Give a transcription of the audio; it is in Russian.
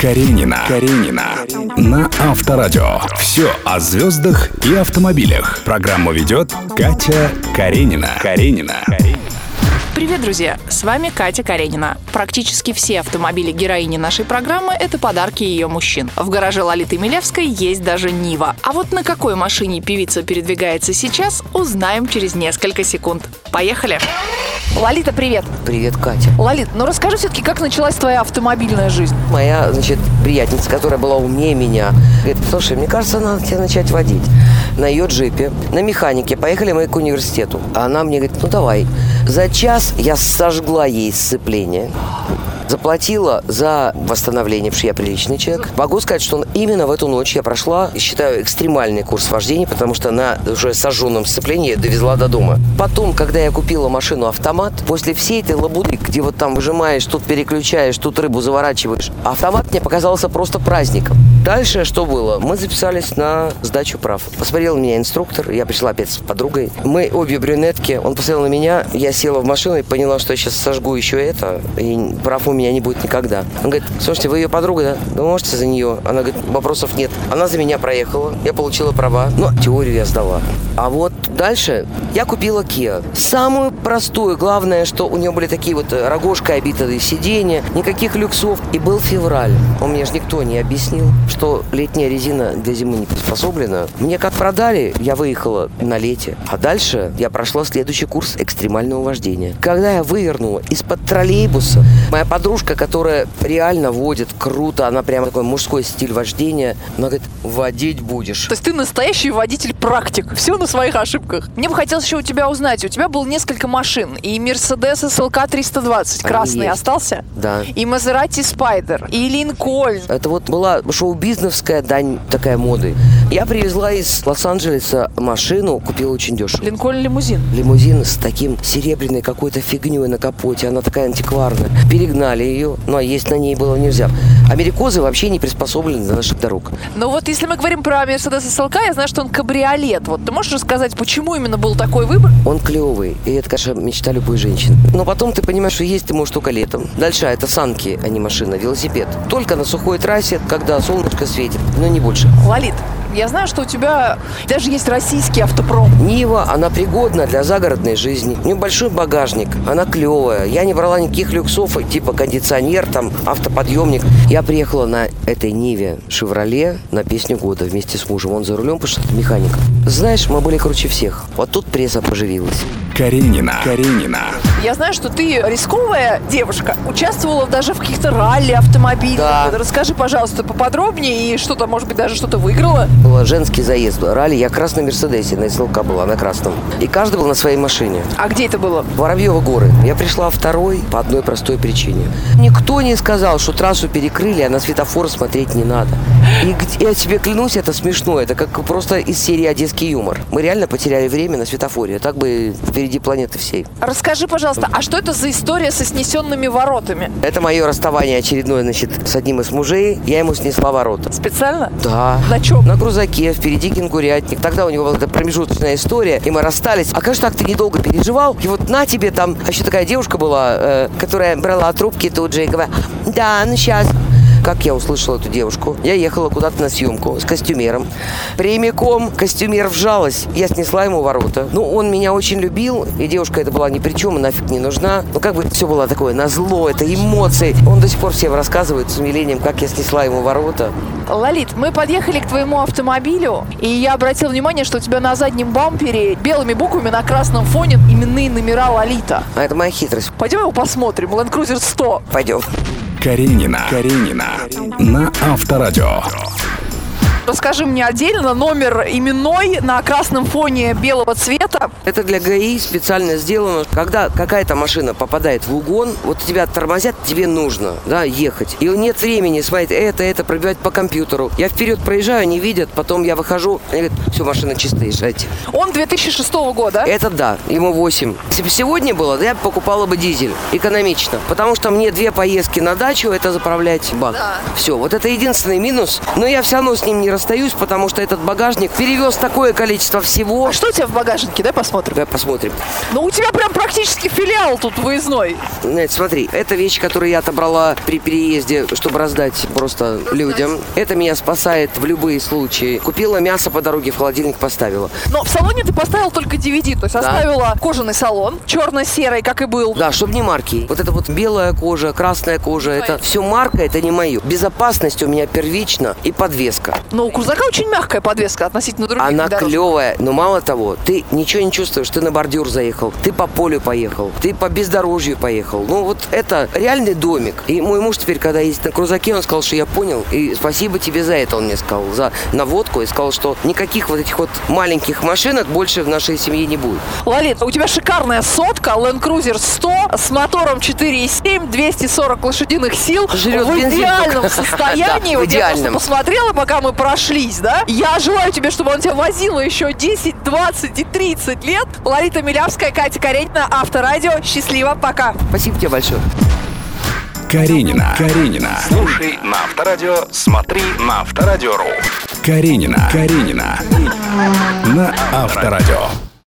Каренина. Каренина. На Авторадио. Все о звездах и автомобилях. Программу ведет Катя Каренина. Каренина. Привет, друзья! С вами Катя Каренина. Практически все автомобили героини нашей программы – это подарки ее мужчин. В гараже Лолиты Милевской есть даже Нива. А вот на какой машине певица передвигается сейчас, узнаем через несколько секунд. Поехали! Лолита, привет! Привет, Катя. Лолит, ну расскажи все-таки, как началась твоя автомобильная жизнь? Моя, значит, приятельница, которая была умнее меня, говорит, слушай, мне кажется, надо тебе начать водить. На ее джипе, на механике, поехали мы к университету. А она мне говорит, ну давай. За час я сожгла ей сцепление. Заплатила за восстановление, потому что я приличный человек. Могу сказать, что именно в эту ночь я прошла, считаю, экстремальный курс вождения, потому что на уже сожженном сцеплении я довезла до дома. Потом, когда я купила машину-автомат, после всей этой лабуды, где вот там выжимаешь, тут переключаешь, тут рыбу заворачиваешь, автомат мне показался просто праздником. Дальше что было? Мы записались на сдачу прав. Посмотрел меня инструктор, я пришла опять с подругой. Мы обе брюнетки, он посмотрел на меня, я села в машину и поняла, что я сейчас сожгу еще это, и прав у меня не будет никогда. Он говорит, слушайте, вы ее подруга, да? Вы можете за нее? Она говорит, вопросов нет. Она за меня проехала, я получила права, но теорию я сдала. А вот дальше я купила Kia. Самую простую, главное, что у нее были такие вот рогожкой обитые сиденья, никаких люксов. И был февраль. У меня же никто не объяснил, что летняя резина для зимы не приспособлена. Мне как продали, я выехала на лете. А дальше я прошла следующий курс экстремального вождения. Когда я вывернула из-под троллейбуса, моя подружка, которая реально водит круто, она прямо такой мужской стиль вождения, она говорит, водить будешь. То есть ты настоящий водитель-практик. Все на своих ошибках. Мне бы хотелось еще у тебя узнать. У тебя было несколько машин. И Mercedes SLK 320 Они красный есть. остался. Да. И Maserati Spider. И Линкольн. Это вот была шоу-бизнесовская дань такая моды. Я привезла из Лос-Анджелеса машину, купила очень дешево. Линкольн лимузин. Лимузин с таким серебряной какой-то фигней на капоте, она такая антикварная. Перегнали ее, но есть на ней было нельзя. Америкозы вообще не приспособлены для наших дорог. Но вот если мы говорим про Mercedes SLK, я знаю, что он кабриолет. Вот ты можешь рассказать, почему именно был такой выбор? Он клевый, и это, конечно, мечта любой женщины. Но потом ты понимаешь, что есть ты можешь только летом. Дальше это санки, а не машина, велосипед. Только на сухой трассе, когда солнышко светит, но не больше. Лолит, я знаю, что у тебя даже есть российский автопром. Нива, она пригодна для загородной жизни. У нее большой багажник, она клевая. Я не брала никаких люксов, типа кондиционер, там, автоподъемник. Я приехала на этой Ниве «Шевроле» на песню года вместе с мужем. Он за рулем, потому что это механик. Знаешь, мы были круче всех. Вот тут пресса поживилась. Каренина. Каренина. Я знаю, что ты рисковая девушка, участвовала даже в каких-то ралли автомобильных. Да. Расскажи, пожалуйста, поподробнее и что-то, может быть, даже что-то выиграла. Был женский заезд, ралли. Я на Мерседесе, на СЛК была, на красном. И каждый был на своей машине. А где это было? Воробьева горы. Я пришла второй по одной простой причине. Никто не сказал, что трассу перекрыли, а на светофор смотреть не надо. И я тебе клянусь, это смешно. Это как просто из серии «Одесский юмор». Мы реально потеряли время на светофоре. Так бы впереди планеты всей. Расскажи, пожалуйста, а что это за история со снесенными воротами? Это мое расставание очередное, значит, с одним из мужей. Я ему снесла ворота. Специально? Да. На чем? На грузаке, впереди кенгурятник. Тогда у него была эта промежуточная история, и мы расстались. А конечно, так ты недолго переживал. И вот на тебе там, а еще такая девушка была, э, которая брала трубки тут же и говорила, да, ну сейчас. Как я услышала эту девушку? Я ехала куда-то на съемку с костюмером. Прямиком костюмер вжалась. Я снесла ему ворота. Ну, он меня очень любил, и девушка это была ни при чем, и нафиг не нужна. Ну, как бы все было такое на зло, это эмоции. Он до сих пор всем рассказывает с умилением, как я снесла ему ворота. Лолит, мы подъехали к твоему автомобилю, и я обратил внимание, что у тебя на заднем бампере белыми буквами на красном фоне именные номера Лолита. А это моя хитрость. Пойдем его посмотрим. Land Cruiser 100. Пойдем. Каренина. Каренина. На Авторадио. Расскажи мне отдельно номер именной на красном фоне белого цвета. Это для ГАИ специально сделано. Когда какая-то машина попадает в угон, вот тебя тормозят, тебе нужно, да, ехать. И нет времени смотреть это, это, пробивать по компьютеру. Я вперед проезжаю, они видят, потом я выхожу, они говорят, все, машина чистая, езжайте. Он 2006 года. Это да, ему 8. Если бы сегодня было, да, я покупала бы дизель. Экономично. Потому что мне две поездки на дачу, это заправлять бак. Да. Все, вот это единственный минус. Но я все равно с ним не расстаюсь, потому что этот багажник перевез такое количество всего. А что у тебя в багажнике? Дай посмотрим. Давай посмотрим. Ну, у тебя прям практически филиал тут выездной. Нет, смотри, это вещь, которую я отобрала при переезде, чтобы раздать просто людям. Это меня спасает в любые случаи. Купила мясо по дороге, в холодильник поставила. Но в салоне ты поставил только DVD, то есть Да. оставила кожаный салон, черно-серый, как и был. Да, чтобы не марки. Вот это вот белая кожа, красная кожа, это все марка, это не мое. Безопасность у меня первична и подвеска. Но у крузака очень мягкая подвеска относительно других Она внедорожников. клевая, но мало того, ты ничего не чувствуешь, ты на бордюр заехал, ты по полю поехал, ты по бездорожью поехал. Ну вот это реальный домик. И мой муж теперь, когда ездит на крузаке, он сказал, что я понял, и спасибо тебе за это, он мне сказал, за наводку, и сказал, что никаких вот этих вот маленьких машинок больше в нашей семье не будет. Лолит, у тебя шикарная сотка, Land Cruiser 100 с мотором 4,7, 240 лошадиных сил. Жрет в бензин идеальном состоянии. Вот я просто посмотрела, пока мы прошлись, да? Я желаю тебе, чтобы он тебя возил еще 10, 20 и 30 лет. Лолита Милявская, Катя Каренина, Авторадио. Счастливо, пока. Спасибо тебе большое. Каренина. Каренина. Слушай на Авторадио, смотри на Авторадио.ру. Каренина. Каренина. На Авторадио.